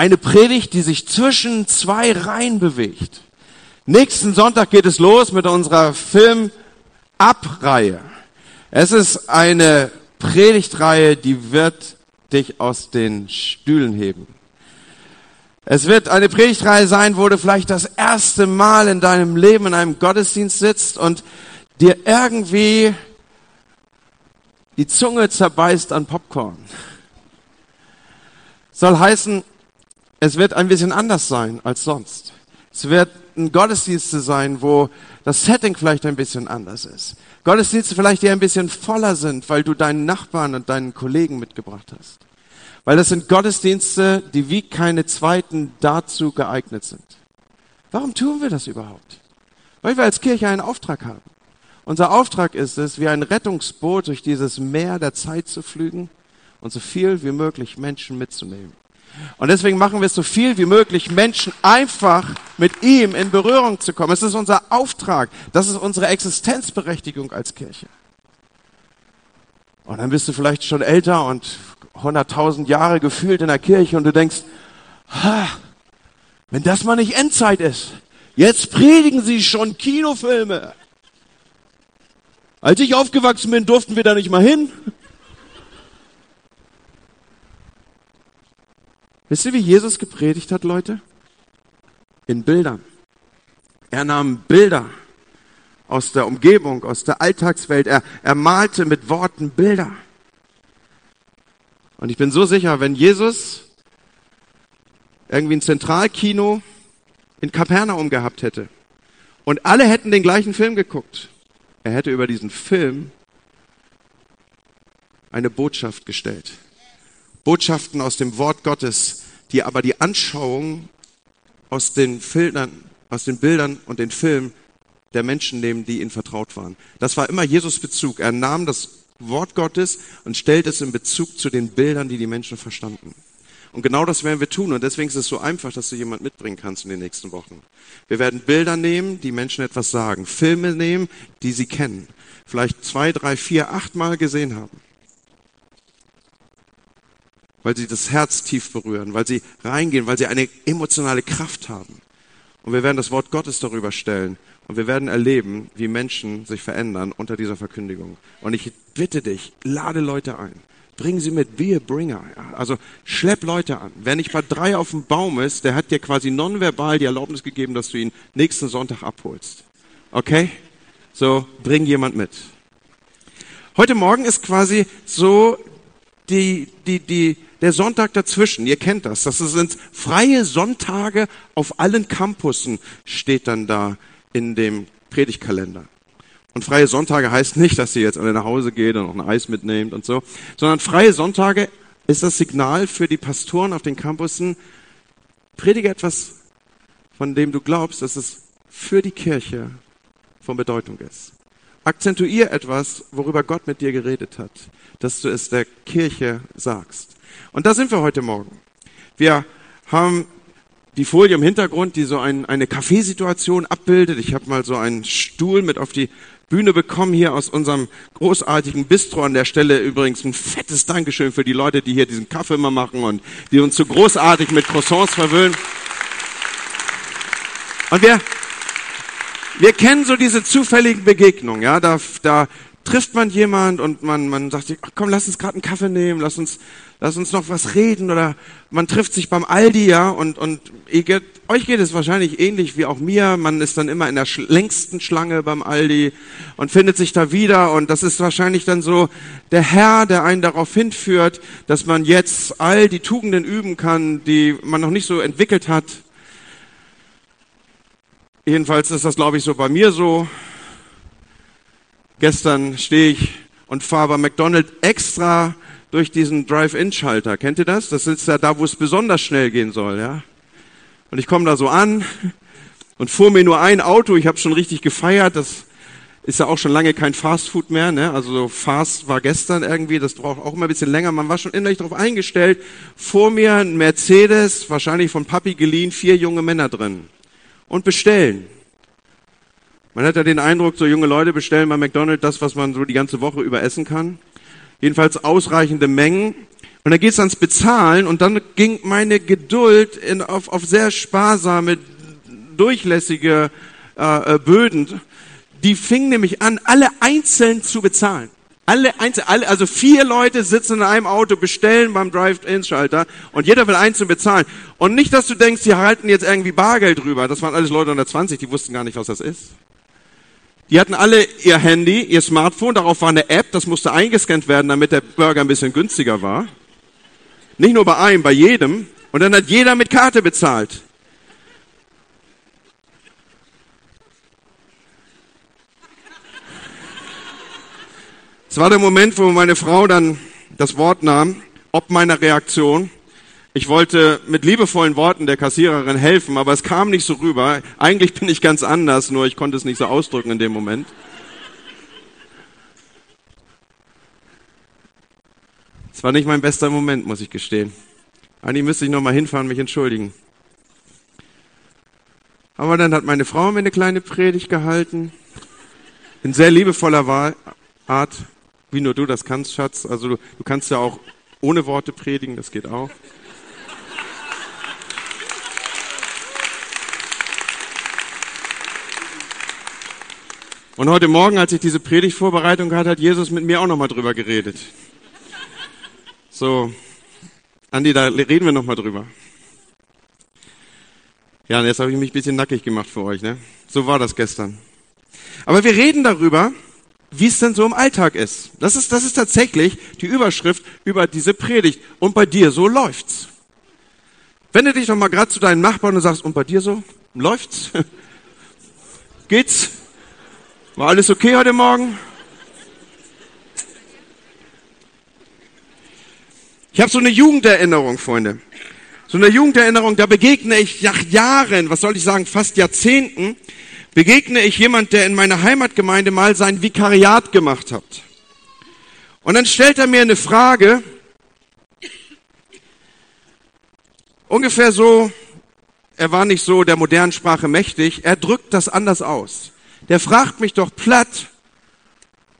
eine Predigt, die sich zwischen zwei Reihen bewegt. Nächsten Sonntag geht es los mit unserer Film-Ab-Reihe. Es ist eine Predigtreihe, die wird dich aus den Stühlen heben. Es wird eine Predigtreihe sein, wo du vielleicht das erste Mal in deinem Leben in einem Gottesdienst sitzt und dir irgendwie die Zunge zerbeißt an Popcorn. Soll heißen, es wird ein bisschen anders sein als sonst. Es wird ein Gottesdienst sein, wo das Setting vielleicht ein bisschen anders ist. Gottesdienste vielleicht, die ein bisschen voller sind, weil du deinen Nachbarn und deinen Kollegen mitgebracht hast. Weil das sind Gottesdienste, die wie keine zweiten dazu geeignet sind. Warum tun wir das überhaupt? Weil wir als Kirche einen Auftrag haben. Unser Auftrag ist es, wie ein Rettungsboot durch dieses Meer der Zeit zu flügen und so viel wie möglich Menschen mitzunehmen. Und deswegen machen wir es so viel wie möglich, Menschen einfach mit ihm in Berührung zu kommen. Es ist unser Auftrag. Das ist unsere Existenzberechtigung als Kirche. Und dann bist du vielleicht schon älter und 100.000 Jahre gefühlt in der Kirche und du denkst, ha, wenn das mal nicht Endzeit ist, jetzt predigen sie schon Kinofilme. Als ich aufgewachsen bin, durften wir da nicht mal hin. Wisst ihr, wie Jesus gepredigt hat, Leute? In Bildern. Er nahm Bilder aus der Umgebung, aus der Alltagswelt. Er, er malte mit Worten Bilder. Und ich bin so sicher, wenn Jesus irgendwie ein Zentralkino in Kapernaum gehabt hätte und alle hätten den gleichen Film geguckt, er hätte über diesen Film eine Botschaft gestellt. Botschaften aus dem Wort Gottes, die aber die Anschauung aus den Filtern, aus den Bildern und den Filmen der Menschen nehmen, die ihnen vertraut waren. Das war immer Jesus Bezug. Er nahm das Wort Gottes und stellt es in Bezug zu den Bildern, die die Menschen verstanden. Und genau das werden wir tun. Und deswegen ist es so einfach, dass du jemand mitbringen kannst in den nächsten Wochen. Wir werden Bilder nehmen, die Menschen etwas sagen. Filme nehmen, die sie kennen. Vielleicht zwei, drei, vier, acht Mal gesehen haben. Weil sie das Herz tief berühren, weil sie reingehen, weil sie eine emotionale Kraft haben. Und wir werden das Wort Gottes darüber stellen. Und wir werden erleben, wie Menschen sich verändern unter dieser Verkündigung. Und ich bitte dich, lade Leute ein. Bring sie mit, be a bringer. Also schlepp Leute an. Wer nicht bei drei auf dem Baum ist, der hat dir quasi nonverbal die Erlaubnis gegeben, dass du ihn nächsten Sonntag abholst. Okay? So, bring jemand mit. Heute Morgen ist quasi so die, die, die, der Sonntag dazwischen. Ihr kennt das. Das sind freie Sonntage auf allen Campussen, steht dann da in dem Predigtkalender. Und freie Sonntage heißt nicht, dass ihr jetzt alle nach Hause geht und noch ein Eis mitnehmt und so, sondern freie Sonntage ist das Signal für die Pastoren auf den Campussen, predige etwas, von dem du glaubst, dass es für die Kirche von Bedeutung ist. Akzentuier etwas, worüber Gott mit dir geredet hat, dass du es der Kirche sagst. Und da sind wir heute Morgen. Wir haben die Folie im Hintergrund, die so ein, eine Kaffeesituation abbildet. Ich habe mal so einen Stuhl mit auf die Bühne bekommen hier aus unserem großartigen Bistro an der Stelle. Übrigens ein fettes Dankeschön für die Leute, die hier diesen Kaffee immer machen und die uns so großartig mit Croissants verwöhnen. Und wir, wir kennen so diese zufälligen Begegnungen, ja, da, da trifft man jemand und man, man sagt, ach komm, lass uns gerade einen Kaffee nehmen, lass uns, lass uns noch was reden oder man trifft sich beim Aldi, ja, und, und geht, euch geht es wahrscheinlich ähnlich wie auch mir. Man ist dann immer in der längsten Schlange beim Aldi und findet sich da wieder und das ist wahrscheinlich dann so der Herr, der einen darauf hinführt, dass man jetzt all die Tugenden üben kann, die man noch nicht so entwickelt hat. Jedenfalls ist das, glaube ich, so bei mir so. Gestern stehe ich und fahre bei McDonald's extra durch diesen Drive-In-Schalter. Kennt ihr das? Das ist ja da, wo es besonders schnell gehen soll, ja. Und ich komme da so an und fuhr mir nur ein Auto. Ich habe schon richtig gefeiert. Das ist ja auch schon lange kein Fastfood mehr. Ne? Also so Fast war gestern irgendwie. Das braucht auch immer ein bisschen länger. Man war schon innerlich darauf eingestellt. Vor mir ein Mercedes, wahrscheinlich von Papi geliehen, vier junge Männer drin und bestellen. Man hat ja den Eindruck, so junge Leute bestellen bei McDonald's das, was man so die ganze Woche über essen kann. Jedenfalls ausreichende Mengen. Und dann geht's ans Bezahlen und dann ging meine Geduld in, auf, auf sehr sparsame, durchlässige äh, äh Böden. Die fing nämlich an, alle einzeln zu bezahlen. Alle, einzeln, alle, also vier Leute sitzen in einem Auto, bestellen beim Drive-In-Schalter und jeder will einzeln bezahlen. Und nicht, dass du denkst, die halten jetzt irgendwie Bargeld drüber. Das waren alles Leute unter 20, die wussten gar nicht, was das ist. Die hatten alle ihr Handy, ihr Smartphone, darauf war eine App, das musste eingescannt werden, damit der Burger ein bisschen günstiger war. Nicht nur bei einem, bei jedem. Und dann hat jeder mit Karte bezahlt. Es war der Moment, wo meine Frau dann das Wort nahm, ob meiner Reaktion. Ich wollte mit liebevollen Worten der Kassiererin helfen, aber es kam nicht so rüber. Eigentlich bin ich ganz anders, nur ich konnte es nicht so ausdrücken in dem Moment. Es war nicht mein bester Moment, muss ich gestehen. Eigentlich müsste ich nochmal hinfahren, mich entschuldigen. Aber dann hat meine Frau mir eine kleine Predigt gehalten. In sehr liebevoller Art, wie nur du das kannst, Schatz. Also du, du kannst ja auch ohne Worte predigen, das geht auch. Und heute Morgen, als ich diese Predigtvorbereitung hatte, hat Jesus mit mir auch nochmal drüber geredet. So, Andi, da reden wir nochmal drüber. Ja, und jetzt habe ich mich ein bisschen nackig gemacht für euch, ne? So war das gestern. Aber wir reden darüber, wie es denn so im Alltag ist. Das ist, das ist tatsächlich die Überschrift über diese Predigt. Und bei dir so läuft's. Wende dich doch mal gerade zu deinen Nachbarn und sagst, und bei dir so läuft's? Geht's? War alles okay heute Morgen? Ich habe so eine Jugenderinnerung, Freunde. So eine Jugenderinnerung, da begegne ich nach Jahren, was soll ich sagen, fast Jahrzehnten, begegne ich jemand, der in meiner Heimatgemeinde mal sein Vikariat gemacht hat. Und dann stellt er mir eine Frage, ungefähr so, er war nicht so der modernen Sprache mächtig, er drückt das anders aus. Der fragt mich doch platt,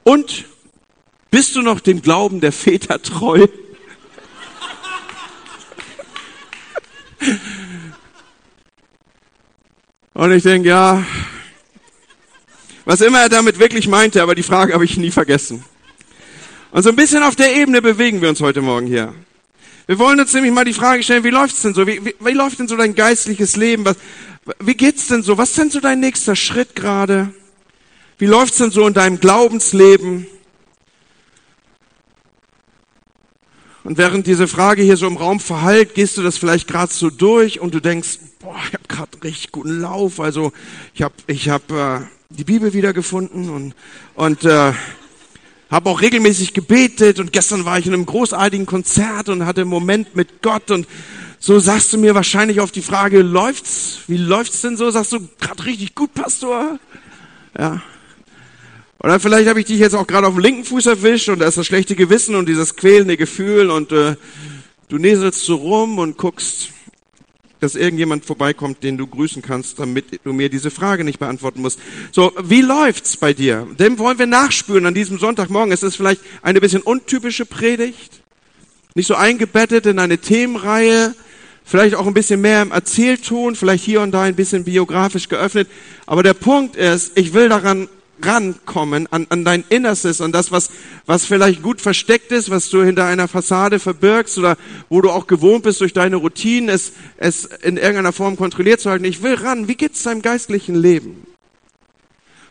und bist du noch dem Glauben der Väter treu? Und ich denke, ja, was immer er damit wirklich meinte, aber die Frage habe ich nie vergessen. Und so ein bisschen auf der Ebene bewegen wir uns heute Morgen hier. Wir wollen uns nämlich mal die Frage stellen, wie läuft's denn so? Wie, wie, wie läuft denn so dein geistliches Leben? Was, wie geht's denn so? Was ist denn so dein nächster Schritt gerade? Wie läuft's denn so in deinem Glaubensleben? Und während diese Frage hier so im Raum verhallt, gehst du das vielleicht gerade so durch und du denkst, boah, ich habe gerade richtig guten Lauf. Also ich habe ich hab, äh, die Bibel wiedergefunden und, und äh, habe auch regelmäßig gebetet und gestern war ich in einem großartigen Konzert und hatte einen Moment mit Gott und so sagst du mir wahrscheinlich auf die Frage, läuft's? Wie läuft's denn so? Sagst du, gerade richtig gut, Pastor? Ja. Oder vielleicht habe ich dich jetzt auch gerade auf dem linken Fuß erwischt und da ist das schlechte Gewissen und dieses quälende Gefühl und äh, du näselst so rum und guckst, dass irgendjemand vorbeikommt, den du grüßen kannst, damit du mir diese Frage nicht beantworten musst. So, wie läuft's bei dir? Dem wollen wir nachspüren an diesem Sonntagmorgen. Es ist vielleicht eine bisschen untypische Predigt, nicht so eingebettet in eine Themenreihe, vielleicht auch ein bisschen mehr im Erzählton, vielleicht hier und da ein bisschen biografisch geöffnet. Aber der Punkt ist, ich will daran rankommen an, an dein Innerstes, an das, was, was vielleicht gut versteckt ist, was du hinter einer Fassade verbirgst oder wo du auch gewohnt bist durch deine Routinen, es, es in irgendeiner Form kontrolliert zu halten. Ich will ran. Wie geht's deinem geistlichen Leben?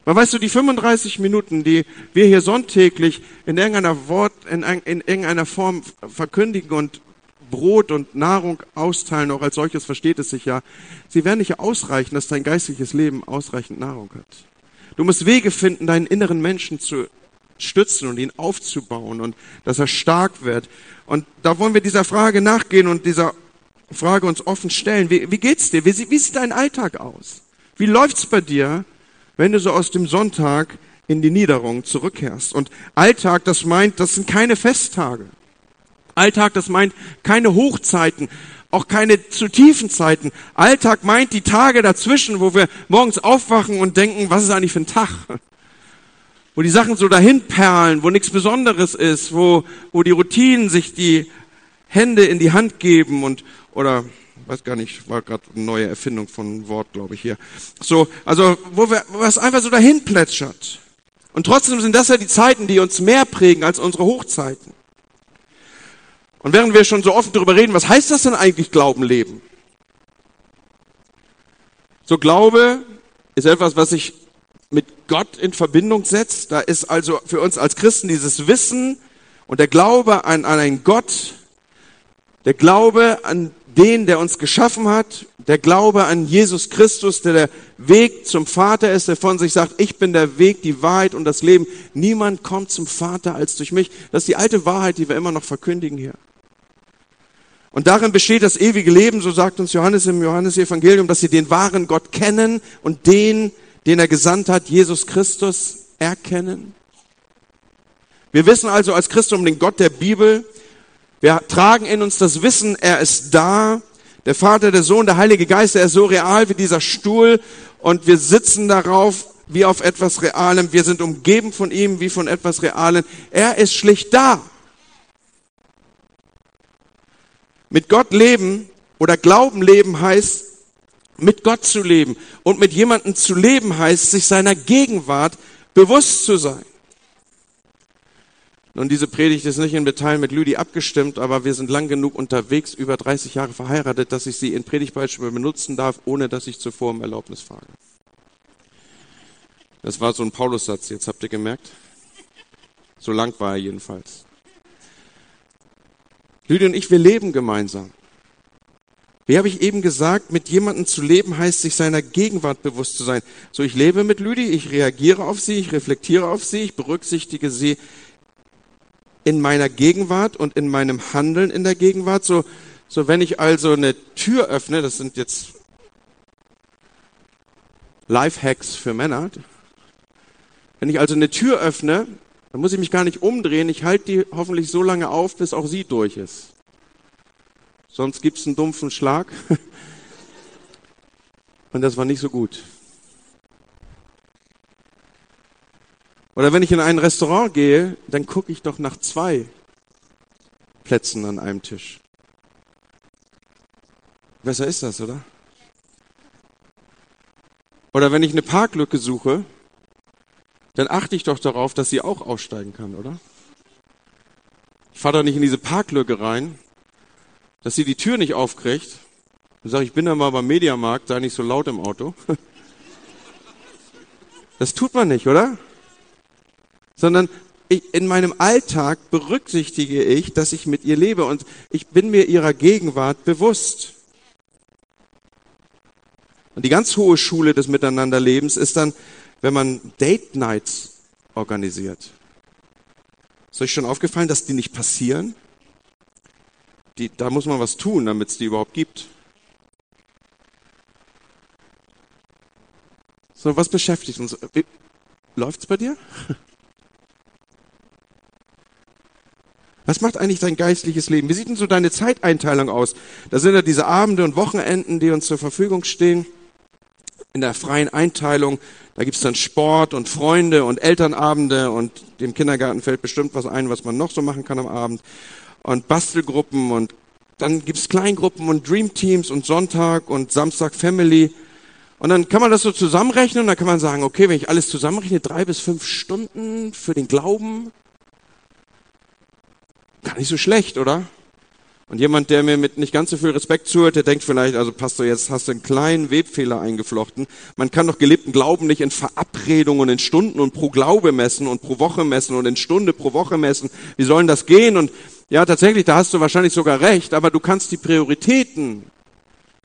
Weil weißt du, die 35 Minuten, die wir hier sonntäglich in irgendeiner Wort, in, in irgendeiner Form verkündigen und Brot und Nahrung austeilen, auch als solches versteht es sich ja, sie werden nicht ausreichen, dass dein geistliches Leben ausreichend Nahrung hat. Du musst Wege finden, deinen inneren Menschen zu stützen und ihn aufzubauen und dass er stark wird. Und da wollen wir dieser Frage nachgehen und dieser Frage uns offen stellen. Wie, wie geht's dir? Wie, wie sieht dein Alltag aus? Wie läuft's bei dir, wenn du so aus dem Sonntag in die Niederung zurückkehrst? Und Alltag, das meint, das sind keine Festtage. Alltag, das meint keine Hochzeiten, auch keine zu tiefen Zeiten. Alltag meint die Tage dazwischen, wo wir morgens aufwachen und denken, was ist eigentlich für ein Tag? Wo die Sachen so dahin perlen, wo nichts Besonderes ist, wo, wo die Routinen sich die Hände in die Hand geben und oder weiß gar nicht, war gerade eine neue Erfindung von Wort, glaube ich hier. So, also wo wir wo es einfach so dahin plätschert. Und trotzdem sind das ja die Zeiten, die uns mehr prägen als unsere Hochzeiten. Und während wir schon so offen darüber reden, was heißt das denn eigentlich Glauben leben? So Glaube ist etwas, was sich mit Gott in Verbindung setzt. Da ist also für uns als Christen dieses Wissen und der Glaube an, an einen Gott, der Glaube an den, der uns geschaffen hat, der Glaube an Jesus Christus, der der Weg zum Vater ist, der von sich sagt, ich bin der Weg, die Wahrheit und das Leben. Niemand kommt zum Vater als durch mich. Das ist die alte Wahrheit, die wir immer noch verkündigen hier. Und darin besteht das ewige Leben, so sagt uns Johannes im Johannesevangelium, dass sie den wahren Gott kennen und den, den er gesandt hat, Jesus Christus, erkennen. Wir wissen also als Christen um den Gott der Bibel. Wir tragen in uns das Wissen, er ist da. Der Vater, der Sohn, der Heilige Geist, er ist so real wie dieser Stuhl und wir sitzen darauf wie auf etwas Realem. Wir sind umgeben von ihm wie von etwas Realem. Er ist schlicht da. Mit Gott leben oder Glauben leben heißt, mit Gott zu leben. Und mit jemandem zu leben heißt, sich seiner Gegenwart bewusst zu sein. Nun, diese Predigt ist nicht in Detail mit Lüdi abgestimmt, aber wir sind lang genug unterwegs, über 30 Jahre verheiratet, dass ich sie in Predigtbeispielen benutzen darf, ohne dass ich zuvor um Erlaubnis frage. Das war so ein Paulussatz, jetzt habt ihr gemerkt. So lang war er jedenfalls. Lüdi und ich, wir leben gemeinsam. Wie habe ich eben gesagt, mit jemandem zu leben heißt, sich seiner Gegenwart bewusst zu sein. So, ich lebe mit Lüdi, ich reagiere auf sie, ich reflektiere auf sie, ich berücksichtige sie in meiner Gegenwart und in meinem Handeln in der Gegenwart. So, so wenn ich also eine Tür öffne, das sind jetzt Lifehacks für Männer. Wenn ich also eine Tür öffne, dann muss ich mich gar nicht umdrehen. Ich halte die hoffentlich so lange auf, bis auch sie durch ist. Sonst gibt's einen dumpfen Schlag. Und das war nicht so gut. Oder wenn ich in ein Restaurant gehe, dann gucke ich doch nach zwei Plätzen an einem Tisch. Besser ist das, oder? Oder wenn ich eine Parklücke suche, dann achte ich doch darauf, dass sie auch aussteigen kann, oder? Ich fahre doch nicht in diese Parklücke rein, dass sie die Tür nicht aufkriegt und sage, ich bin da mal beim Mediamarkt, sei nicht so laut im Auto. Das tut man nicht, oder? Sondern ich, in meinem Alltag berücksichtige ich, dass ich mit ihr lebe und ich bin mir ihrer Gegenwart bewusst. Und die ganz hohe Schule des Miteinanderlebens ist dann, wenn man Date Nights organisiert. Ist euch schon aufgefallen, dass die nicht passieren? Die, da muss man was tun, damit es die überhaupt gibt. So, was beschäftigt uns? Läuft's bei dir? Was macht eigentlich dein geistliches Leben? Wie sieht denn so deine Zeiteinteilung aus? Da sind ja diese Abende und Wochenenden, die uns zur Verfügung stehen in der freien Einteilung. Da gibt's dann Sport und Freunde und Elternabende und dem Kindergarten fällt bestimmt was ein, was man noch so machen kann am Abend. Und Bastelgruppen und dann gibt's Kleingruppen und Dreamteams und Sonntag und Samstag Family. Und dann kann man das so zusammenrechnen und dann kann man sagen, okay, wenn ich alles zusammenrechne, drei bis fünf Stunden für den Glauben, gar nicht so schlecht, oder? Und jemand, der mir mit nicht ganz so viel Respekt zuhört, der denkt vielleicht, also Pastor, jetzt hast du einen kleinen Webfehler eingeflochten. Man kann doch gelebten Glauben nicht in Verabredungen, in Stunden und pro Glaube messen und pro Woche messen und in Stunde pro Woche messen. Wie sollen das gehen? Und ja, tatsächlich, da hast du wahrscheinlich sogar recht, aber du kannst die Prioritäten,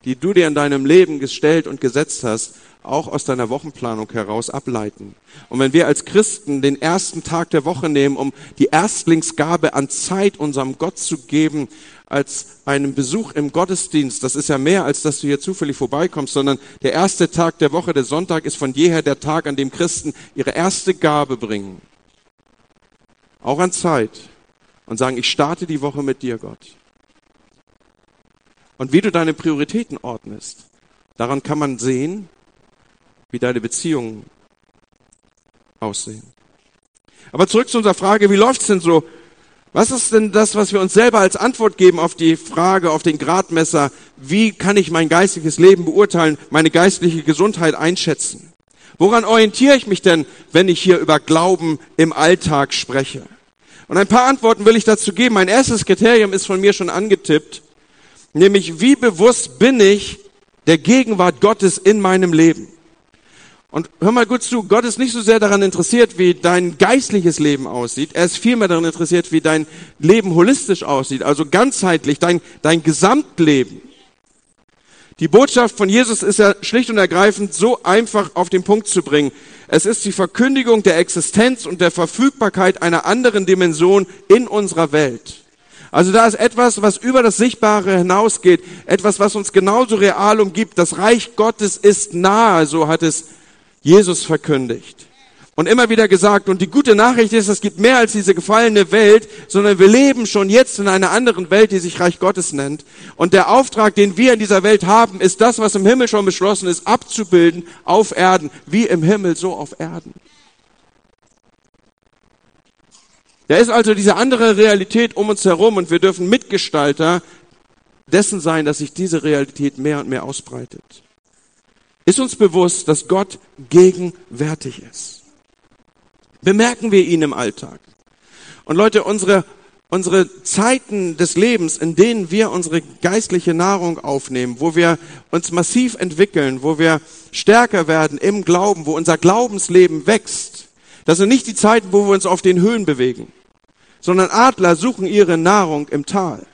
die du dir in deinem Leben gestellt und gesetzt hast, auch aus deiner Wochenplanung heraus ableiten. Und wenn wir als Christen den ersten Tag der Woche nehmen, um die Erstlingsgabe an Zeit unserem Gott zu geben, als einen Besuch im Gottesdienst. Das ist ja mehr, als dass du hier zufällig vorbeikommst, sondern der erste Tag der Woche, der Sonntag, ist von jeher der Tag, an dem Christen ihre erste Gabe bringen. Auch an Zeit. Und sagen, ich starte die Woche mit dir, Gott. Und wie du deine Prioritäten ordnest, daran kann man sehen, wie deine Beziehungen aussehen. Aber zurück zu unserer Frage, wie läuft's denn so Was ist denn das, was wir uns selber als Antwort geben auf die Frage, auf den Gradmesser, wie kann ich mein geistliches Leben beurteilen, meine geistliche Gesundheit einschätzen? Woran orientiere ich mich denn, wenn ich hier über Glauben im Alltag spreche? Und ein paar Antworten will ich dazu geben. Mein erstes Kriterium ist von mir schon angetippt, nämlich wie bewusst bin ich der Gegenwart Gottes in meinem Leben? Und hör mal gut zu, Gott ist nicht so sehr daran interessiert, wie dein geistliches Leben aussieht. Er ist vielmehr daran interessiert, wie dein Leben holistisch aussieht, also ganzheitlich, dein, dein Gesamtleben. Die Botschaft von Jesus ist ja schlicht und ergreifend so einfach auf den Punkt zu bringen. Es ist die Verkündigung der Existenz und der Verfügbarkeit einer anderen Dimension in unserer Welt. Also da ist etwas, was über das Sichtbare hinausgeht, etwas, was uns genauso real umgibt. Das Reich Gottes ist nahe, so hat es Jesus verkündigt. Und immer wieder gesagt, und die gute Nachricht ist, es gibt mehr als diese gefallene Welt, sondern wir leben schon jetzt in einer anderen Welt, die sich Reich Gottes nennt. Und der Auftrag, den wir in dieser Welt haben, ist das, was im Himmel schon beschlossen ist, abzubilden auf Erden, wie im Himmel, so auf Erden. Da ist also diese andere Realität um uns herum und wir dürfen Mitgestalter dessen sein, dass sich diese Realität mehr und mehr ausbreitet. Ist uns bewusst, dass Gott gegenwärtig ist? Bemerken wir ihn im Alltag? Und Leute, unsere, unsere Zeiten des Lebens, in denen wir unsere geistliche Nahrung aufnehmen, wo wir uns massiv entwickeln, wo wir stärker werden im Glauben, wo unser Glaubensleben wächst, das sind nicht die Zeiten, wo wir uns auf den Höhen bewegen, sondern Adler suchen ihre Nahrung im Tal.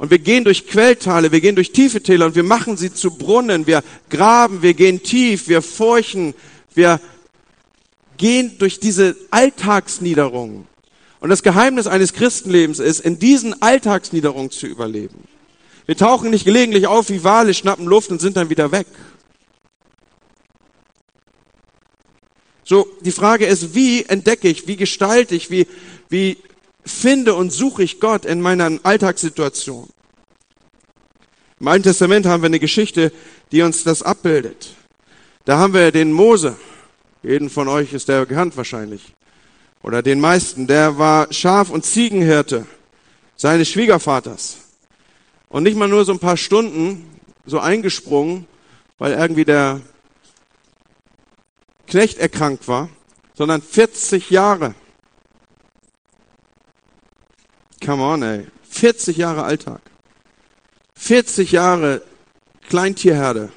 Und wir gehen durch Quelltale, wir gehen durch tiefe Täler und wir machen sie zu Brunnen. Wir graben, wir gehen tief, wir furchen, wir gehen durch diese Alltagsniederungen. Und das Geheimnis eines Christenlebens ist, in diesen Alltagsniederungen zu überleben. Wir tauchen nicht gelegentlich auf wie Wale, schnappen Luft und sind dann wieder weg. So, die Frage ist, wie entdecke ich, wie gestalte ich, wie, wie finde und suche ich Gott in meiner Alltagssituation. Im Alten Testament haben wir eine Geschichte, die uns das abbildet. Da haben wir den Mose. Jeden von euch ist der bekannt wahrscheinlich. Oder den meisten. Der war Schaf- und Ziegenhirte seines Schwiegervaters. Und nicht mal nur so ein paar Stunden so eingesprungen, weil irgendwie der Knecht erkrankt war, sondern 40 Jahre. Come on, ey. 40 Jahre Alltag. 40 Jahre Kleintierherde.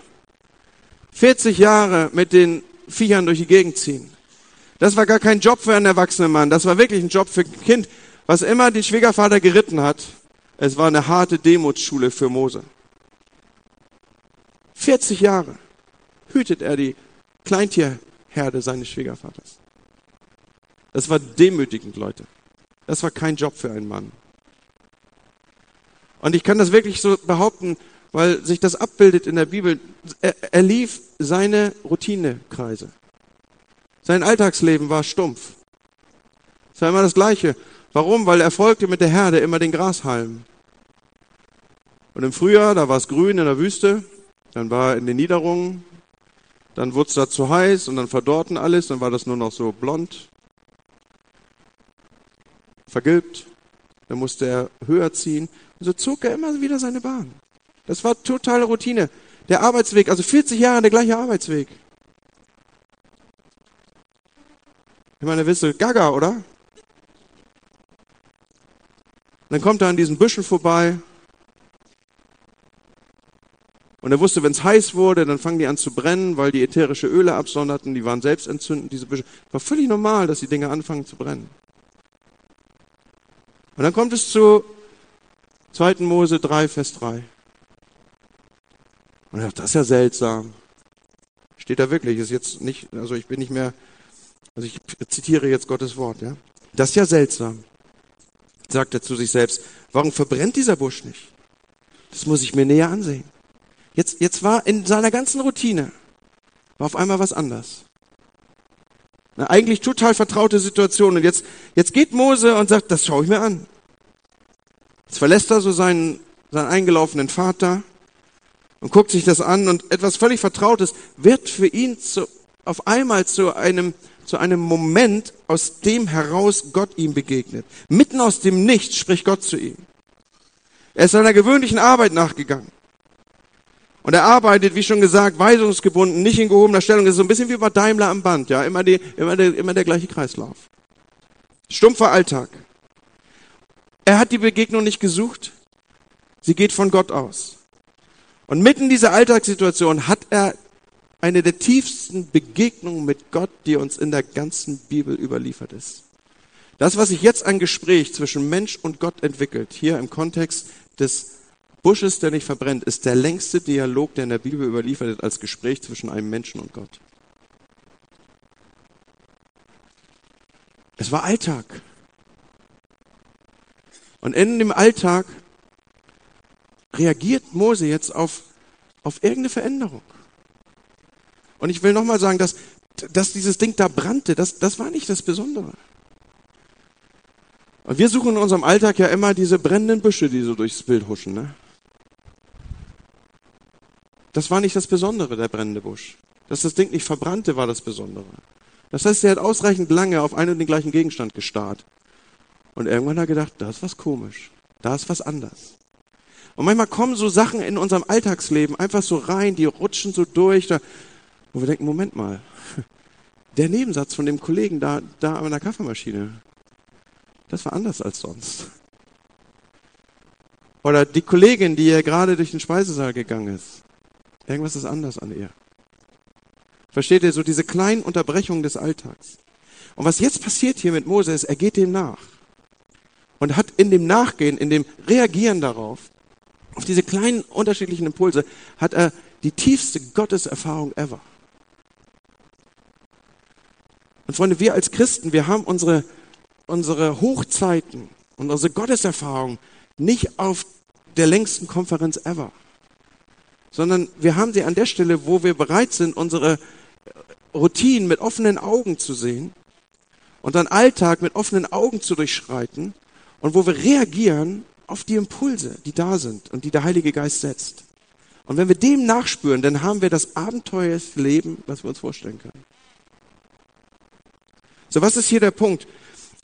40 Jahre mit den Viechern durch die Gegend ziehen. Das war gar kein Job für einen erwachsenen Mann. Das war wirklich ein Job für ein Kind, was immer den Schwiegervater geritten hat. Es war eine harte Demutsschule für Mose. 40 Jahre hütet er die Kleintierherde seines Schwiegervaters. Das war demütigend, Leute. Das war kein Job für einen Mann. Und ich kann das wirklich so behaupten, weil sich das abbildet in der Bibel. Er, er lief seine Routinekreise. Sein Alltagsleben war stumpf. Es war immer das Gleiche. Warum? Weil er folgte mit der Herde immer den Grashalm. Und im Frühjahr, da war es grün in der Wüste, dann war er in den Niederungen, dann wurde es da zu heiß und dann verdorrten alles, dann war das nur noch so blond vergilbt. Dann musste er höher ziehen. Und so zog er immer wieder seine Bahn. Das war totale Routine. Der Arbeitsweg, also 40 Jahre der gleiche Arbeitsweg. Ich meine, willst du gaga, oder? Dann kommt er an diesen Büschen vorbei. Und er wusste, wenn es heiß wurde, dann fangen die an zu brennen, weil die ätherische Öle absonderten. Die waren selbst entzündend, diese Büsche. War völlig normal, dass die Dinge anfangen zu brennen. Und dann kommt es zu 2. Mose 3, Vers 3. Und er sagt, das ist ja seltsam. Steht da wirklich, ist jetzt nicht, also ich bin nicht mehr, also ich zitiere jetzt Gottes Wort, ja. Das ist ja seltsam. Sagt er zu sich selbst, warum verbrennt dieser Busch nicht? Das muss ich mir näher ansehen. Jetzt, jetzt war in seiner ganzen Routine, war auf einmal was anders. Eine eigentlich total vertraute Situation. Und jetzt, jetzt geht Mose und sagt, das schaue ich mir an. Jetzt verlässt er so seinen, seinen eingelaufenen Vater und guckt sich das an und etwas völlig Vertrautes wird für ihn zu, auf einmal zu einem zu einem Moment, aus dem heraus Gott ihm begegnet. Mitten aus dem Nichts spricht Gott zu ihm. Er ist seiner gewöhnlichen Arbeit nachgegangen. Und er arbeitet, wie schon gesagt, weisungsgebunden, nicht in gehobener Stellung. Das ist so ein bisschen wie bei Daimler am Band, ja, immer, die, immer, der, immer der gleiche Kreislauf. Stumpfer Alltag. Er hat die Begegnung nicht gesucht. Sie geht von Gott aus. Und mitten in dieser Alltagssituation hat er eine der tiefsten Begegnungen mit Gott, die uns in der ganzen Bibel überliefert ist. Das, was sich jetzt ein Gespräch zwischen Mensch und Gott entwickelt, hier im Kontext des Busches, der nicht verbrennt, ist der längste Dialog, der in der Bibel überliefert wird, als Gespräch zwischen einem Menschen und Gott. Es war Alltag. Und in dem Alltag reagiert Mose jetzt auf, auf irgendeine Veränderung. Und ich will nochmal sagen, dass, dass dieses Ding da brannte, das, das war nicht das Besondere. Und wir suchen in unserem Alltag ja immer diese brennenden Büsche, die so durchs Bild huschen. Ne? Das war nicht das Besondere, der brennende Busch. Dass das Ding nicht verbrannte, war das Besondere. Das heißt, er hat ausreichend lange auf einen und den gleichen Gegenstand gestarrt. Und irgendwann hat er gedacht, da ist was komisch. Da ist was anders. Und manchmal kommen so Sachen in unserem Alltagsleben einfach so rein, die rutschen so durch, da, wo wir denken, Moment mal, der Nebensatz von dem Kollegen da, da an der Kaffeemaschine, das war anders als sonst. Oder die Kollegin, die ja gerade durch den Speisesaal gegangen ist. Irgendwas ist anders an ihr. Versteht ihr, so diese kleinen Unterbrechungen des Alltags. Und was jetzt passiert hier mit Mose ist, er geht dem nach. Und hat in dem Nachgehen, in dem Reagieren darauf, auf diese kleinen unterschiedlichen Impulse, hat er die tiefste Gotteserfahrung ever. Und Freunde, wir als Christen, wir haben unsere, unsere Hochzeiten und unsere Gotteserfahrung nicht auf der längsten Konferenz ever sondern wir haben sie an der Stelle, wo wir bereit sind, unsere Routinen mit offenen Augen zu sehen, unseren Alltag mit offenen Augen zu durchschreiten und wo wir reagieren auf die Impulse, die da sind und die der Heilige Geist setzt. Und wenn wir dem nachspüren, dann haben wir das abenteuerliche Leben, was wir uns vorstellen können. So, was ist hier der Punkt?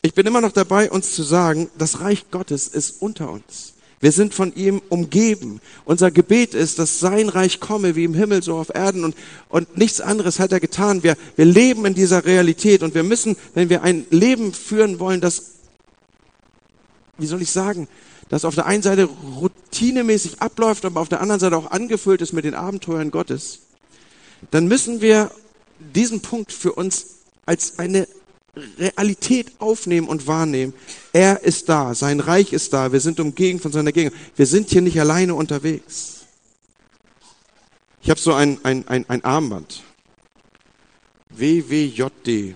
Ich bin immer noch dabei, uns zu sagen, das Reich Gottes ist unter uns. Wir sind von ihm umgeben. Unser Gebet ist, dass sein Reich komme, wie im Himmel, so auf Erden und, und nichts anderes hat er getan. Wir, wir leben in dieser Realität und wir müssen, wenn wir ein Leben führen wollen, das, wie soll ich sagen, das auf der einen Seite routinemäßig abläuft, aber auf der anderen Seite auch angefüllt ist mit den Abenteuern Gottes, dann müssen wir diesen Punkt für uns als eine Realität aufnehmen und wahrnehmen. Er ist da, sein Reich ist da, wir sind umgeben von seiner Gegend. Wir sind hier nicht alleine unterwegs. Ich habe so ein, ein, ein, ein Armband. WWJD.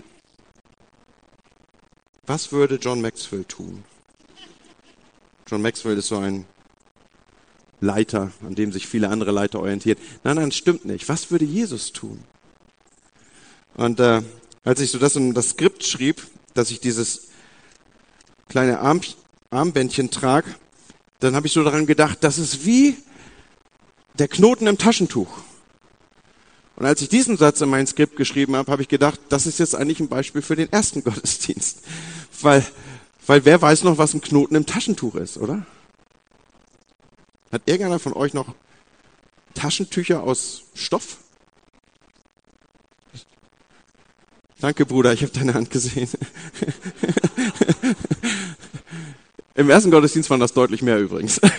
Was würde John Maxwell tun? John Maxwell ist so ein Leiter, an dem sich viele andere Leiter orientiert. Nein, nein, stimmt nicht. Was würde Jesus tun? Und äh, als ich so das in das Skript schrieb, dass ich dieses kleine Arm, Armbändchen trage, dann habe ich so daran gedacht, das ist wie der Knoten im Taschentuch. Und als ich diesen Satz in mein Skript geschrieben habe, habe ich gedacht, das ist jetzt eigentlich ein Beispiel für den ersten Gottesdienst. Weil, weil wer weiß noch, was ein Knoten im Taschentuch ist, oder? Hat irgendeiner von euch noch Taschentücher aus Stoff? Danke, Bruder, ich habe deine Hand gesehen. Im ersten Gottesdienst waren das deutlich mehr übrigens.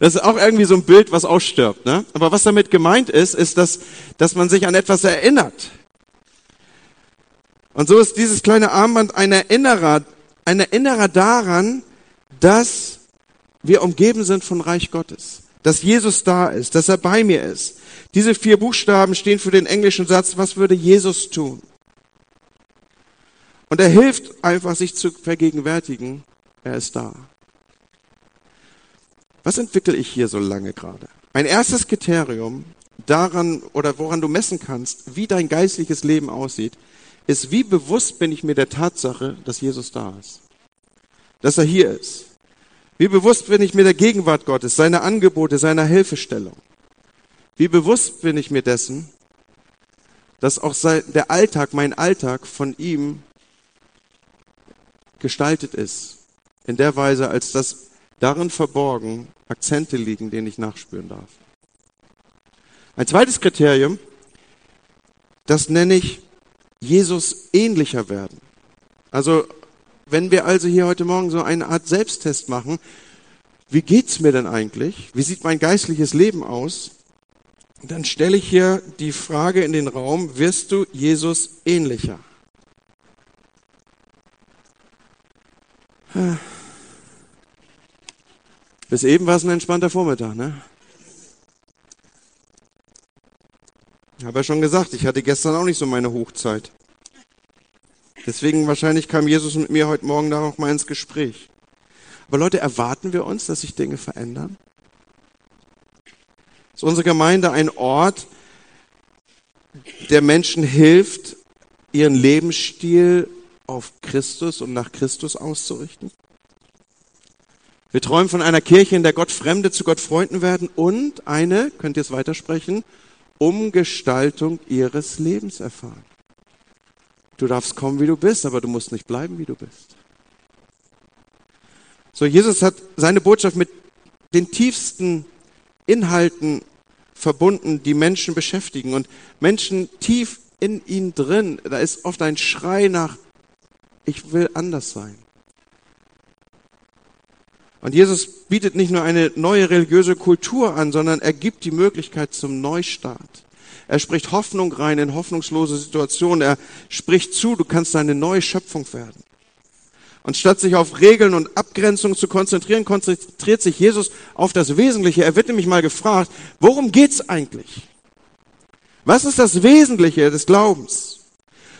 Das ist auch irgendwie so ein Bild, was ausstirbt. Ne? Aber was damit gemeint ist, ist, dass, dass man sich an etwas erinnert. Und so ist dieses kleine Armband ein Erinnerer, ein Erinnerer daran, dass wir umgeben sind von Reich Gottes, dass Jesus da ist, dass er bei mir ist, diese vier Buchstaben stehen für den englischen Satz, was würde Jesus tun? Und er hilft einfach, sich zu vergegenwärtigen, er ist da. Was entwickle ich hier so lange gerade? Ein erstes Kriterium daran oder woran du messen kannst, wie dein geistliches Leben aussieht, ist, wie bewusst bin ich mir der Tatsache, dass Jesus da ist. Dass er hier ist. Wie bewusst bin ich mir der Gegenwart Gottes, seiner Angebote, seiner Hilfestellung. Wie bewusst bin ich mir dessen, dass auch der Alltag, mein Alltag von ihm gestaltet ist. In der Weise, als dass darin verborgen Akzente liegen, denen ich nachspüren darf. Ein zweites Kriterium, das nenne ich Jesus ähnlicher werden. Also, wenn wir also hier heute Morgen so eine Art Selbsttest machen, wie geht's mir denn eigentlich? Wie sieht mein geistliches Leben aus? Dann stelle ich hier die Frage in den Raum, wirst du Jesus ähnlicher? Bis eben war es ein entspannter Vormittag, ne? Ich habe ja schon gesagt, ich hatte gestern auch nicht so meine Hochzeit. Deswegen wahrscheinlich kam Jesus mit mir heute Morgen da auch mal ins Gespräch. Aber Leute, erwarten wir uns, dass sich Dinge verändern? Ist unsere Gemeinde ein Ort, der Menschen hilft, ihren Lebensstil auf Christus und nach Christus auszurichten? Wir träumen von einer Kirche, in der Gott Fremde zu Gott Freunden werden und eine, könnt ihr es weitersprechen, Umgestaltung ihres Lebens erfahren. Du darfst kommen, wie du bist, aber du musst nicht bleiben, wie du bist. So, Jesus hat seine Botschaft mit den tiefsten Inhalten verbunden, die Menschen beschäftigen. Und Menschen tief in ihnen drin, da ist oft ein Schrei nach, ich will anders sein. Und Jesus bietet nicht nur eine neue religiöse Kultur an, sondern er gibt die Möglichkeit zum Neustart. Er spricht Hoffnung rein in hoffnungslose Situationen. Er spricht zu, du kannst eine neue Schöpfung werden. Und statt sich auf Regeln und Abgrenzungen zu konzentrieren, konzentriert sich Jesus auf das Wesentliche. Er wird nämlich mal gefragt, worum geht's eigentlich? Was ist das Wesentliche des Glaubens?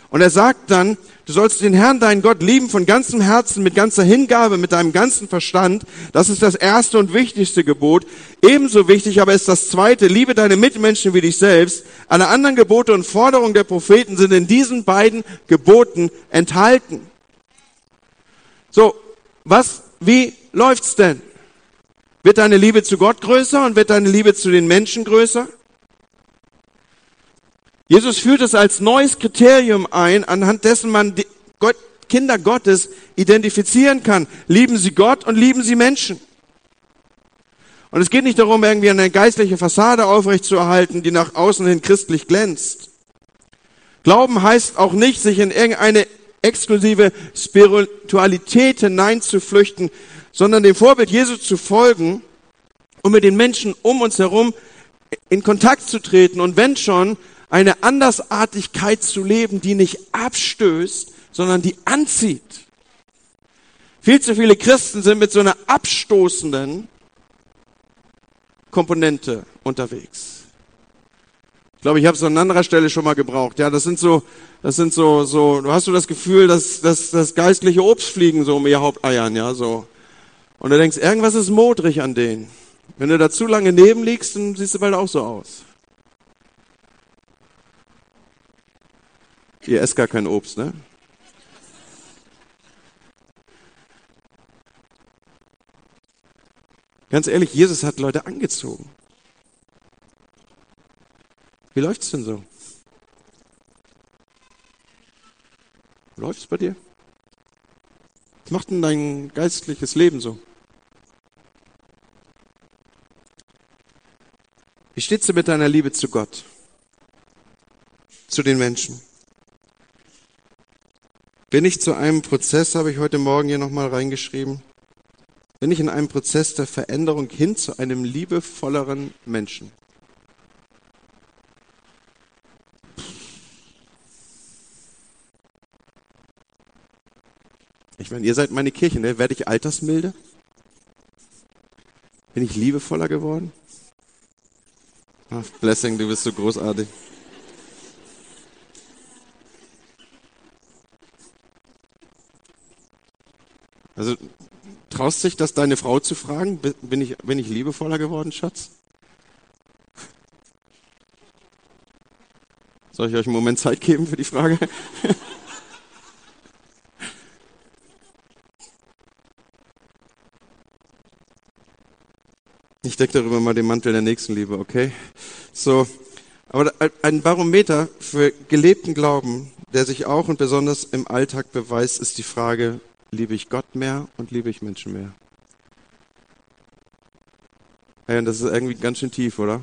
Und er sagt dann, du sollst den Herrn, deinen Gott, lieben von ganzem Herzen, mit ganzer Hingabe, mit deinem ganzen Verstand. Das ist das erste und wichtigste Gebot. Ebenso wichtig aber ist das zweite, liebe deine Mitmenschen wie dich selbst. Alle anderen Gebote und Forderungen der Propheten sind in diesen beiden Geboten enthalten. So, was, wie läuft's denn? Wird deine Liebe zu Gott größer und wird deine Liebe zu den Menschen größer? Jesus führt es als neues Kriterium ein, anhand dessen man Gott, Kinder Gottes identifizieren kann. Lieben sie Gott und lieben sie Menschen. Und es geht nicht darum, irgendwie eine geistliche Fassade aufrechtzuerhalten, die nach außen hin christlich glänzt. Glauben heißt auch nicht, sich in irgendeine exklusive Spiritualität hineinzuflüchten, sondern dem Vorbild Jesu zu folgen und mit den Menschen um uns herum in Kontakt zu treten und wenn schon eine Andersartigkeit zu leben, die nicht abstößt, sondern die anzieht. Viel zu viele Christen sind mit so einer abstoßenden Komponente unterwegs. Ich glaube, ich habe es an anderer Stelle schon mal gebraucht. Ja, das sind so, das sind so, so, du hast so das Gefühl, dass, dass, dass geistliche Obstfliegen so um ihr Haupt eiern, ja, so. Und du denkst, irgendwas ist modrig an denen. Wenn du da zu lange neben liegst, dann siehst du bald auch so aus. Ihr esst gar kein Obst, ne? Ganz ehrlich, Jesus hat Leute angezogen. Wie läuft's denn so? Läuft's bei dir? Was macht denn dein geistliches Leben so? Wie steht's dir mit deiner Liebe zu Gott? Zu den Menschen? Bin ich zu einem Prozess, habe ich heute Morgen hier nochmal reingeschrieben, bin ich in einem Prozess der Veränderung hin zu einem liebevolleren Menschen? Ich meine, ihr seid meine Kirche, ne? Werde ich altersmilde? Bin ich liebevoller geworden? Ach, Blessing, du bist so großartig. Also traust dich das deine Frau zu fragen? Bin ich, bin ich liebevoller geworden, Schatz? Soll ich euch einen Moment Zeit geben für die Frage? Ich decke darüber mal den Mantel der Nächstenliebe, okay? So, Aber ein Barometer für gelebten Glauben, der sich auch und besonders im Alltag beweist, ist die Frage, liebe ich Gott mehr und liebe ich Menschen mehr? Hey, und das ist irgendwie ganz schön tief, oder?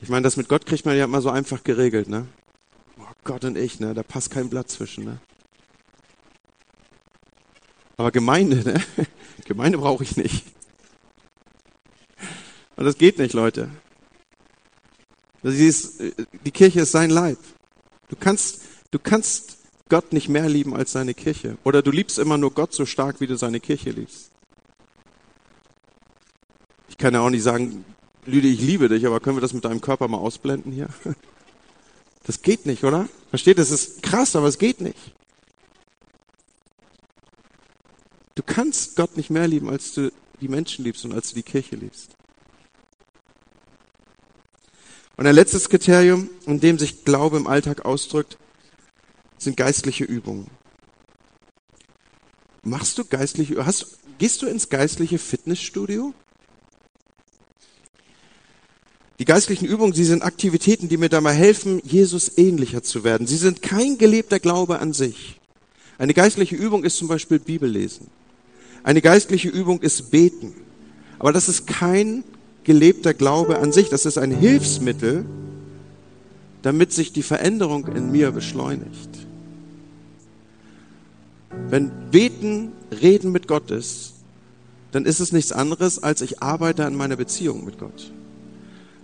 Ich meine, das mit Gott kriegt man ja immer so einfach geregelt, ne? Oh, Gott und ich, ne? Da passt kein Blatt zwischen, ne? Aber Gemeinde, ne? Gemeinde brauche ich nicht. Und das geht nicht, Leute. Die Kirche ist sein Leib. Du kannst, du kannst Gott nicht mehr lieben als seine Kirche. Oder du liebst immer nur Gott so stark, wie du seine Kirche liebst. Ich kann ja auch nicht sagen, Lüde, ich liebe dich, aber können wir das mit deinem Körper mal ausblenden hier? Das geht nicht, oder? Versteht, das ist krass, aber es geht nicht. Du kannst Gott nicht mehr lieben, als du die Menschen liebst und als du die Kirche liebst. Und ein letztes Kriterium, in dem sich Glaube im Alltag ausdrückt, sind geistliche Übungen. Machst du geistliche, hast, gehst du ins geistliche Fitnessstudio? Die geistlichen Übungen, sie sind Aktivitäten, die mir dabei helfen, Jesus ähnlicher zu werden. Sie sind kein gelebter Glaube an sich. Eine geistliche Übung ist zum Beispiel Bibellesen. Eine geistliche Übung ist Beten. Aber das ist kein gelebter Glaube an sich. Das ist ein Hilfsmittel, damit sich die Veränderung in mir beschleunigt. Wenn Beten, Reden mit Gott ist, dann ist es nichts anderes, als ich arbeite an meiner Beziehung mit Gott.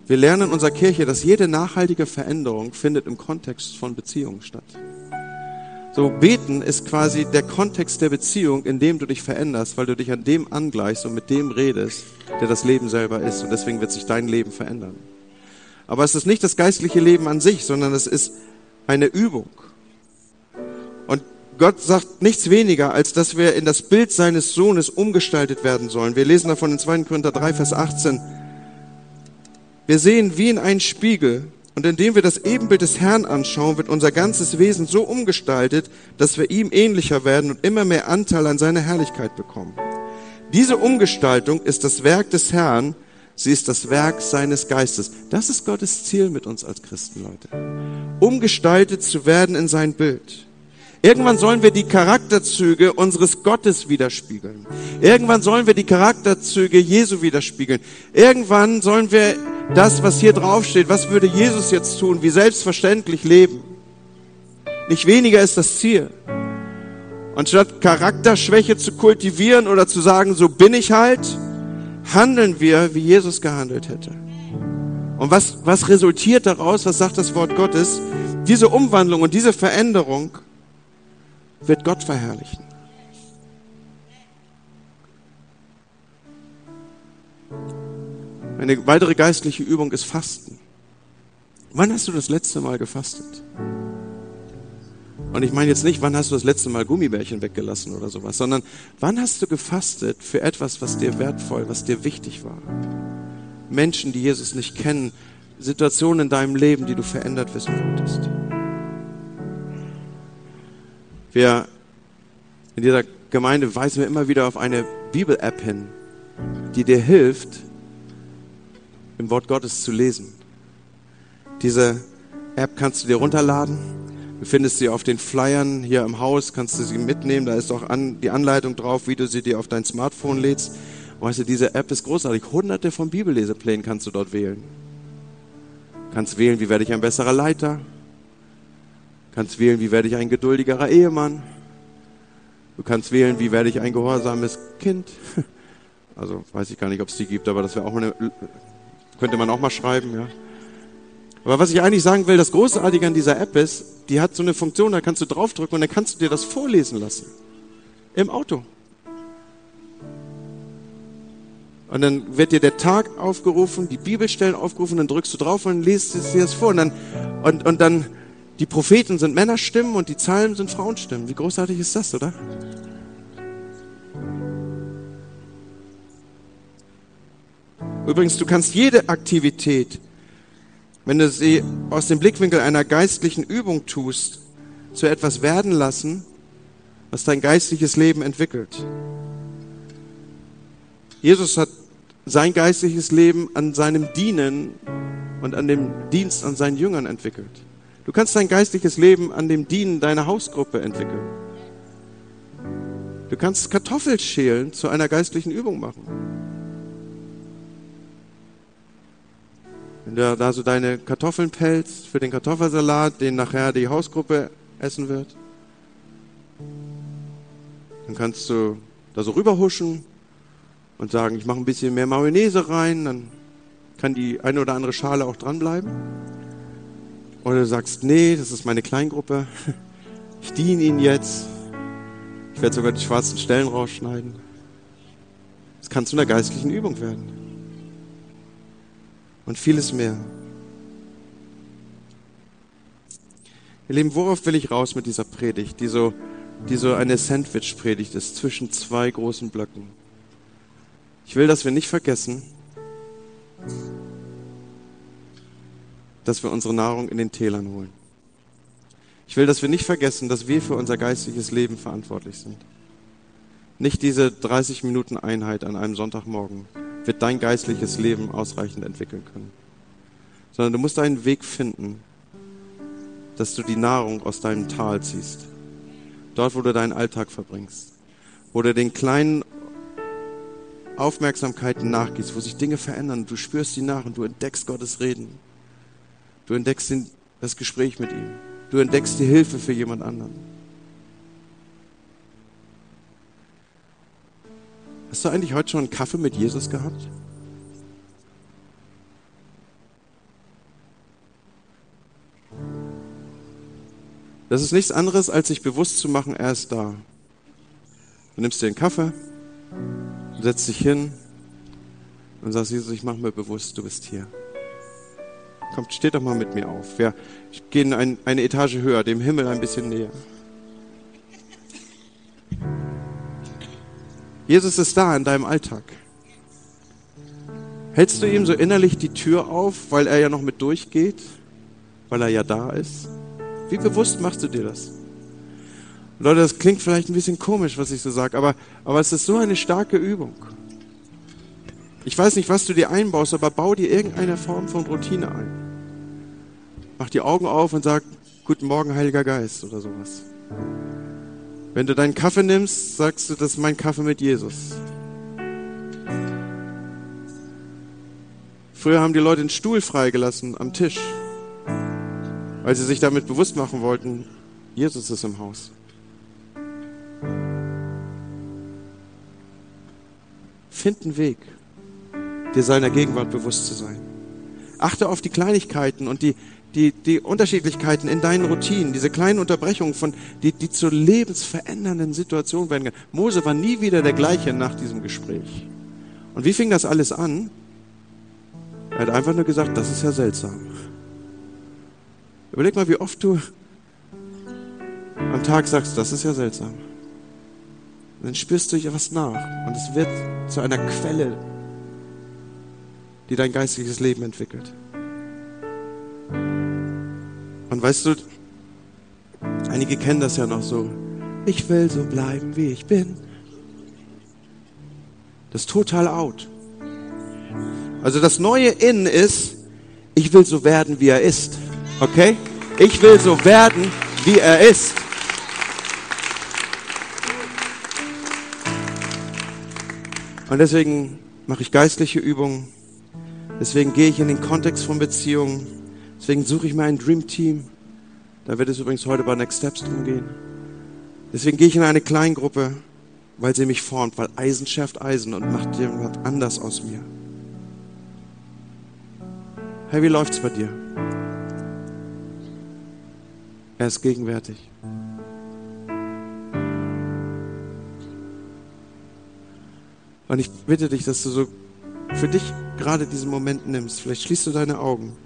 Wir lernen in unserer Kirche, dass jede nachhaltige Veränderung findet im Kontext von Beziehungen statt. So, beten ist quasi der Kontext der Beziehung, in dem du dich veränderst, weil du dich an dem angleichst und mit dem redest, der das Leben selber ist. Und deswegen wird sich dein Leben verändern. Aber es ist nicht das geistliche Leben an sich, sondern es ist eine Übung. Gott sagt nichts weniger, als dass wir in das Bild seines Sohnes umgestaltet werden sollen. Wir lesen davon in 2. Korinther 3, Vers 18. Wir sehen wie in einen Spiegel und indem wir das Ebenbild des Herrn anschauen, wird unser ganzes Wesen so umgestaltet, dass wir ihm ähnlicher werden und immer mehr Anteil an seiner Herrlichkeit bekommen. Diese Umgestaltung ist das Werk des Herrn, sie ist das Werk seines Geistes. Das ist Gottes Ziel mit uns als Christen, Leute. Umgestaltet zu werden in sein Bild. Irgendwann sollen wir die Charakterzüge unseres Gottes widerspiegeln. Irgendwann sollen wir die Charakterzüge Jesu widerspiegeln. Irgendwann sollen wir das, was hier draufsteht, was würde Jesus jetzt tun, wie selbstverständlich leben. Nicht weniger ist das Ziel. Und statt Charakterschwäche zu kultivieren oder zu sagen, so bin ich halt, handeln wir, wie Jesus gehandelt hätte. Und was, was resultiert daraus? Was sagt das Wort Gottes? Diese Umwandlung und diese Veränderung wird Gott verherrlichen. Eine weitere geistliche Übung ist Fasten. Wann hast du das letzte Mal gefastet? Und ich meine jetzt nicht, wann hast du das letzte Mal Gummibärchen weggelassen oder sowas, sondern wann hast du gefastet für etwas, was dir wertvoll, was dir wichtig war? Menschen, die Jesus nicht kennen, Situationen in deinem Leben, die du verändert wissen wolltest. Wir in dieser Gemeinde weisen wir immer wieder auf eine Bibel-App hin, die dir hilft, im Wort Gottes zu lesen. Diese App kannst du dir runterladen. Du findest sie auf den Flyern hier im Haus, kannst du sie mitnehmen. Da ist auch an, die Anleitung drauf, wie du sie dir auf dein Smartphone lädst. Weißt du, diese App ist großartig. Hunderte von Bibelleseplänen kannst du dort wählen. Du kannst wählen, wie werde ich ein besserer Leiter. Kannst wählen, wie werde ich ein geduldigerer Ehemann. Du kannst wählen, wie werde ich ein gehorsames Kind. Also weiß ich gar nicht, ob es die gibt, aber das wäre auch eine, könnte man auch mal schreiben, ja. Aber was ich eigentlich sagen will, das Großartige an dieser App ist, die hat so eine Funktion, da kannst du draufdrücken und dann kannst du dir das vorlesen lassen. Im Auto. Und dann wird dir der Tag aufgerufen, die Bibelstellen aufgerufen, dann drückst du drauf und liest dir das vor. Und dann, und, und dann die Propheten sind Männerstimmen und die Psalmen sind Frauenstimmen. Wie großartig ist das, oder? Übrigens, du kannst jede Aktivität, wenn du sie aus dem Blickwinkel einer geistlichen Übung tust, zu etwas werden lassen, was dein geistliches Leben entwickelt. Jesus hat sein geistliches Leben an seinem Dienen und an dem Dienst an seinen Jüngern entwickelt. Du kannst dein geistliches Leben an dem Dienen deiner Hausgruppe entwickeln. Du kannst Kartoffelschälen zu einer geistlichen Übung machen. Wenn du da so deine Kartoffeln pelzt für den Kartoffelsalat, den nachher die Hausgruppe essen wird, dann kannst du da so rüberhuschen und sagen, ich mache ein bisschen mehr Mayonnaise rein, dann kann die eine oder andere Schale auch dranbleiben. Oder du sagst, nee, das ist meine Kleingruppe, ich diene ihnen jetzt, ich werde sogar die schwarzen Stellen rausschneiden. Das kann zu einer geistlichen Übung werden. Und vieles mehr. Ihr Lieben, worauf will ich raus mit dieser Predigt, die so, die so eine Sandwich-Predigt ist zwischen zwei großen Blöcken? Ich will, dass wir nicht vergessen, dass wir unsere Nahrung in den Tälern holen. Ich will, dass wir nicht vergessen, dass wir für unser geistliches Leben verantwortlich sind. Nicht diese 30 Minuten Einheit an einem Sonntagmorgen wird dein geistliches Leben ausreichend entwickeln können, sondern du musst einen Weg finden, dass du die Nahrung aus deinem Tal ziehst. Dort, wo du deinen Alltag verbringst, wo du den kleinen Aufmerksamkeiten nachgehst, wo sich Dinge verändern, du spürst sie nach und du entdeckst Gottes Reden. Du entdeckst das Gespräch mit ihm. Du entdeckst die Hilfe für jemand anderen. Hast du eigentlich heute schon einen Kaffee mit Jesus gehabt? Das ist nichts anderes, als sich bewusst zu machen, er ist da. Du nimmst dir einen Kaffee, setzt dich hin und sagst, Jesus, ich mache mir bewusst, du bist hier. Kommt, steht doch mal mit mir auf. Wir gehen ein, eine Etage höher, dem Himmel ein bisschen näher. Jesus ist da in deinem Alltag. Hältst du ihm so innerlich die Tür auf, weil er ja noch mit durchgeht, weil er ja da ist? Wie bewusst machst du dir das? Leute, das klingt vielleicht ein bisschen komisch, was ich so sage, aber, aber es ist so eine starke Übung. Ich weiß nicht, was du dir einbaust, aber bau dir irgendeine Form von Routine ein. Mach die Augen auf und sag, Guten Morgen, Heiliger Geist oder sowas. Wenn du deinen Kaffee nimmst, sagst du, das ist mein Kaffee mit Jesus. Früher haben die Leute den Stuhl freigelassen am Tisch, weil sie sich damit bewusst machen wollten, Jesus ist im Haus. Find einen Weg, dir seiner Gegenwart bewusst zu sein. Achte auf die Kleinigkeiten und die, die, die Unterschiedlichkeiten in deinen Routinen, diese kleinen Unterbrechungen, von, die, die zu lebensverändernden Situationen werden. Mose war nie wieder der gleiche nach diesem Gespräch. Und wie fing das alles an? Er hat einfach nur gesagt, das ist ja seltsam. Überleg mal, wie oft du am Tag sagst, das ist ja seltsam. Und dann spürst du ja was nach. Und es wird zu einer Quelle, die dein geistiges Leben entwickelt. Und weißt du, einige kennen das ja noch so. Ich will so bleiben, wie ich bin. Das ist total out. Also das neue In ist, ich will so werden, wie er ist. Okay? Ich will so werden, wie er ist. Und deswegen mache ich geistliche Übungen. Deswegen gehe ich in den Kontext von Beziehungen. Deswegen suche ich mir ein Dream Team. Da wird es übrigens heute bei Next Steps drum gehen. Deswegen gehe ich in eine Kleingruppe, weil sie mich formt, weil Eisen schärft Eisen und macht jemand anders aus mir. Hey, wie läuft's bei dir? Er ist gegenwärtig. Und ich bitte dich, dass du so für dich gerade diesen Moment nimmst. Vielleicht schließt du deine Augen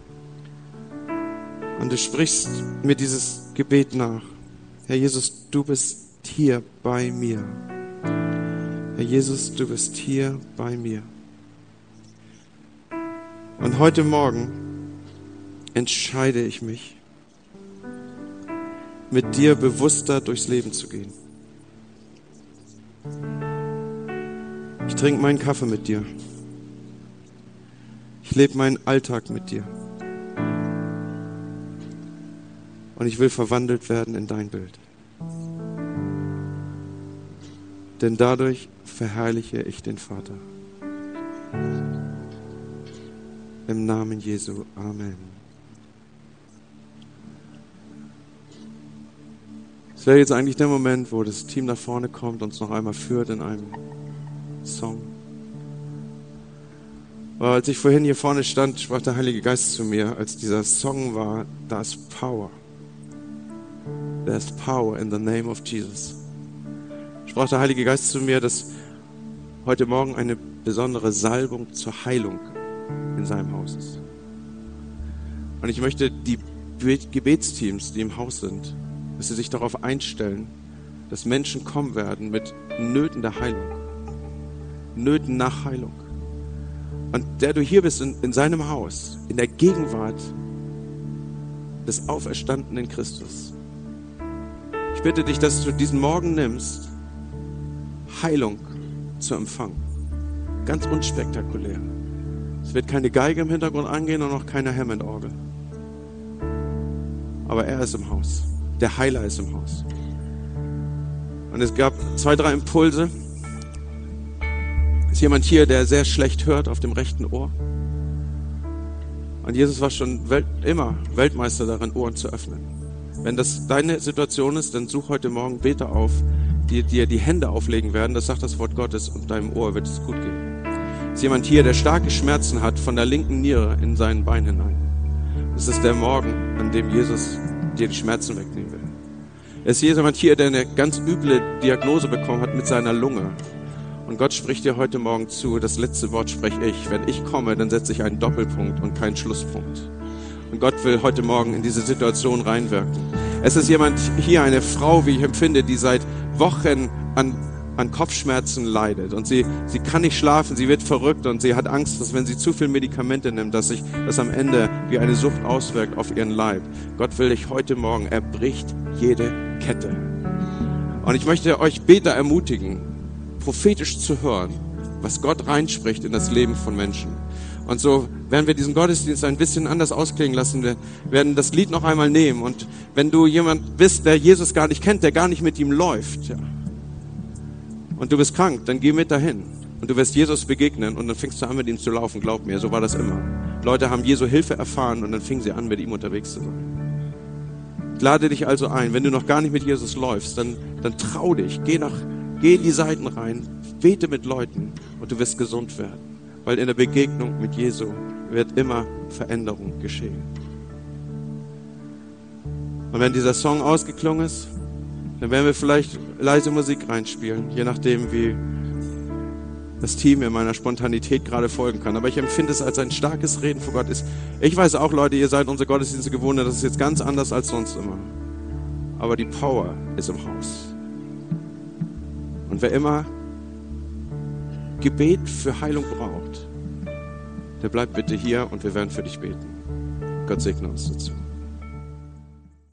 und du sprichst mir dieses Gebet nach. Herr Jesus, du bist hier bei mir. Herr Jesus, du bist hier bei mir. Und heute Morgen entscheide ich mich, mit dir bewusster durchs Leben zu gehen. Ich trinke meinen Kaffee mit dir. Ich lebe meinen Alltag mit dir. Und ich will verwandelt werden in dein Bild. Denn dadurch verherrliche ich den Vater. Im Namen Jesu. Amen. Es wäre jetzt eigentlich der Moment, wo das Team nach vorne kommt und uns noch einmal führt in einem Song. Aber als ich vorhin hier vorne stand, sprach der Heilige Geist zu mir, als dieser Song war, da ist Power. There's power in the name of Jesus. Sprach der Heilige Geist zu mir, dass heute Morgen eine besondere Salbung zur Heilung in seinem Haus ist. Und ich möchte die Gebetsteams, die im Haus sind, dass sie sich darauf einstellen, dass Menschen kommen werden mit Nöten der Heilung. Nöten nach Heilung. Und der du hier bist in, in seinem Haus, in der Gegenwart des auferstandenen Christus. Ich bitte dich, dass du diesen Morgen nimmst, Heilung zu empfangen. Ganz unspektakulär. Es wird keine Geige im Hintergrund angehen und auch keine Hammond-Orgel. Aber er ist im Haus. Der Heiler ist im Haus. Und es gab zwei, drei Impulse. Ist jemand hier, der sehr schlecht hört auf dem rechten Ohr? Und Jesus war schon Welt, immer Weltmeister darin, Ohren zu öffnen. Wenn das deine Situation ist, dann such heute Morgen Beter auf, die dir die Hände auflegen werden. Das sagt das Wort Gottes und deinem Ohr wird es gut gehen. Ist jemand hier, der starke Schmerzen hat von der linken Niere in seinen Bein hinein? Das ist der Morgen, an dem Jesus dir die Schmerzen wegnehmen will. Es ist jemand hier, der eine ganz üble Diagnose bekommen hat mit seiner Lunge. Und Gott spricht dir heute Morgen zu, das letzte Wort spreche ich. Wenn ich komme, dann setze ich einen Doppelpunkt und keinen Schlusspunkt. Und Gott will heute Morgen in diese Situation reinwirken. Es ist jemand hier, eine Frau, wie ich empfinde, die seit Wochen an an Kopfschmerzen leidet und sie, sie kann nicht schlafen, sie wird verrückt und sie hat Angst, dass wenn sie zu viel Medikamente nimmt, dass sich das am Ende wie eine Sucht auswirkt auf ihren Leib. Gott will dich heute Morgen, er bricht jede Kette. Und ich möchte euch Beter ermutigen, prophetisch zu hören, was Gott reinspricht in das Leben von Menschen. Und so werden wir diesen Gottesdienst ein bisschen anders ausklingen lassen. Wir werden das Lied noch einmal nehmen. Und wenn du jemand bist, der Jesus gar nicht kennt, der gar nicht mit ihm läuft, ja, und du bist krank, dann geh mit dahin. Und du wirst Jesus begegnen und dann fängst du an, mit ihm zu laufen. Glaub mir, so war das immer. Leute haben Jesu Hilfe erfahren und dann fingen sie an, mit ihm unterwegs zu sein. Ich lade dich also ein, wenn du noch gar nicht mit Jesus läufst, dann, dann trau dich, geh, nach, geh in die Seiten rein, bete mit Leuten und du wirst gesund werden. Weil in der Begegnung mit Jesu wird immer Veränderung geschehen. Und wenn dieser Song ausgeklungen ist, dann werden wir vielleicht leise Musik reinspielen, je nachdem, wie das Team in meiner Spontanität gerade folgen kann. Aber ich empfinde es als ein starkes Reden vor Gott. Ich weiß auch, Leute, ihr seid unsere Gottesdienste gewohnt, das ist jetzt ganz anders als sonst immer. Aber die Power ist im Haus. Und wer immer Gebet für Heilung braucht, der bleibt bitte hier und wir werden für dich beten. Gott segne uns dazu.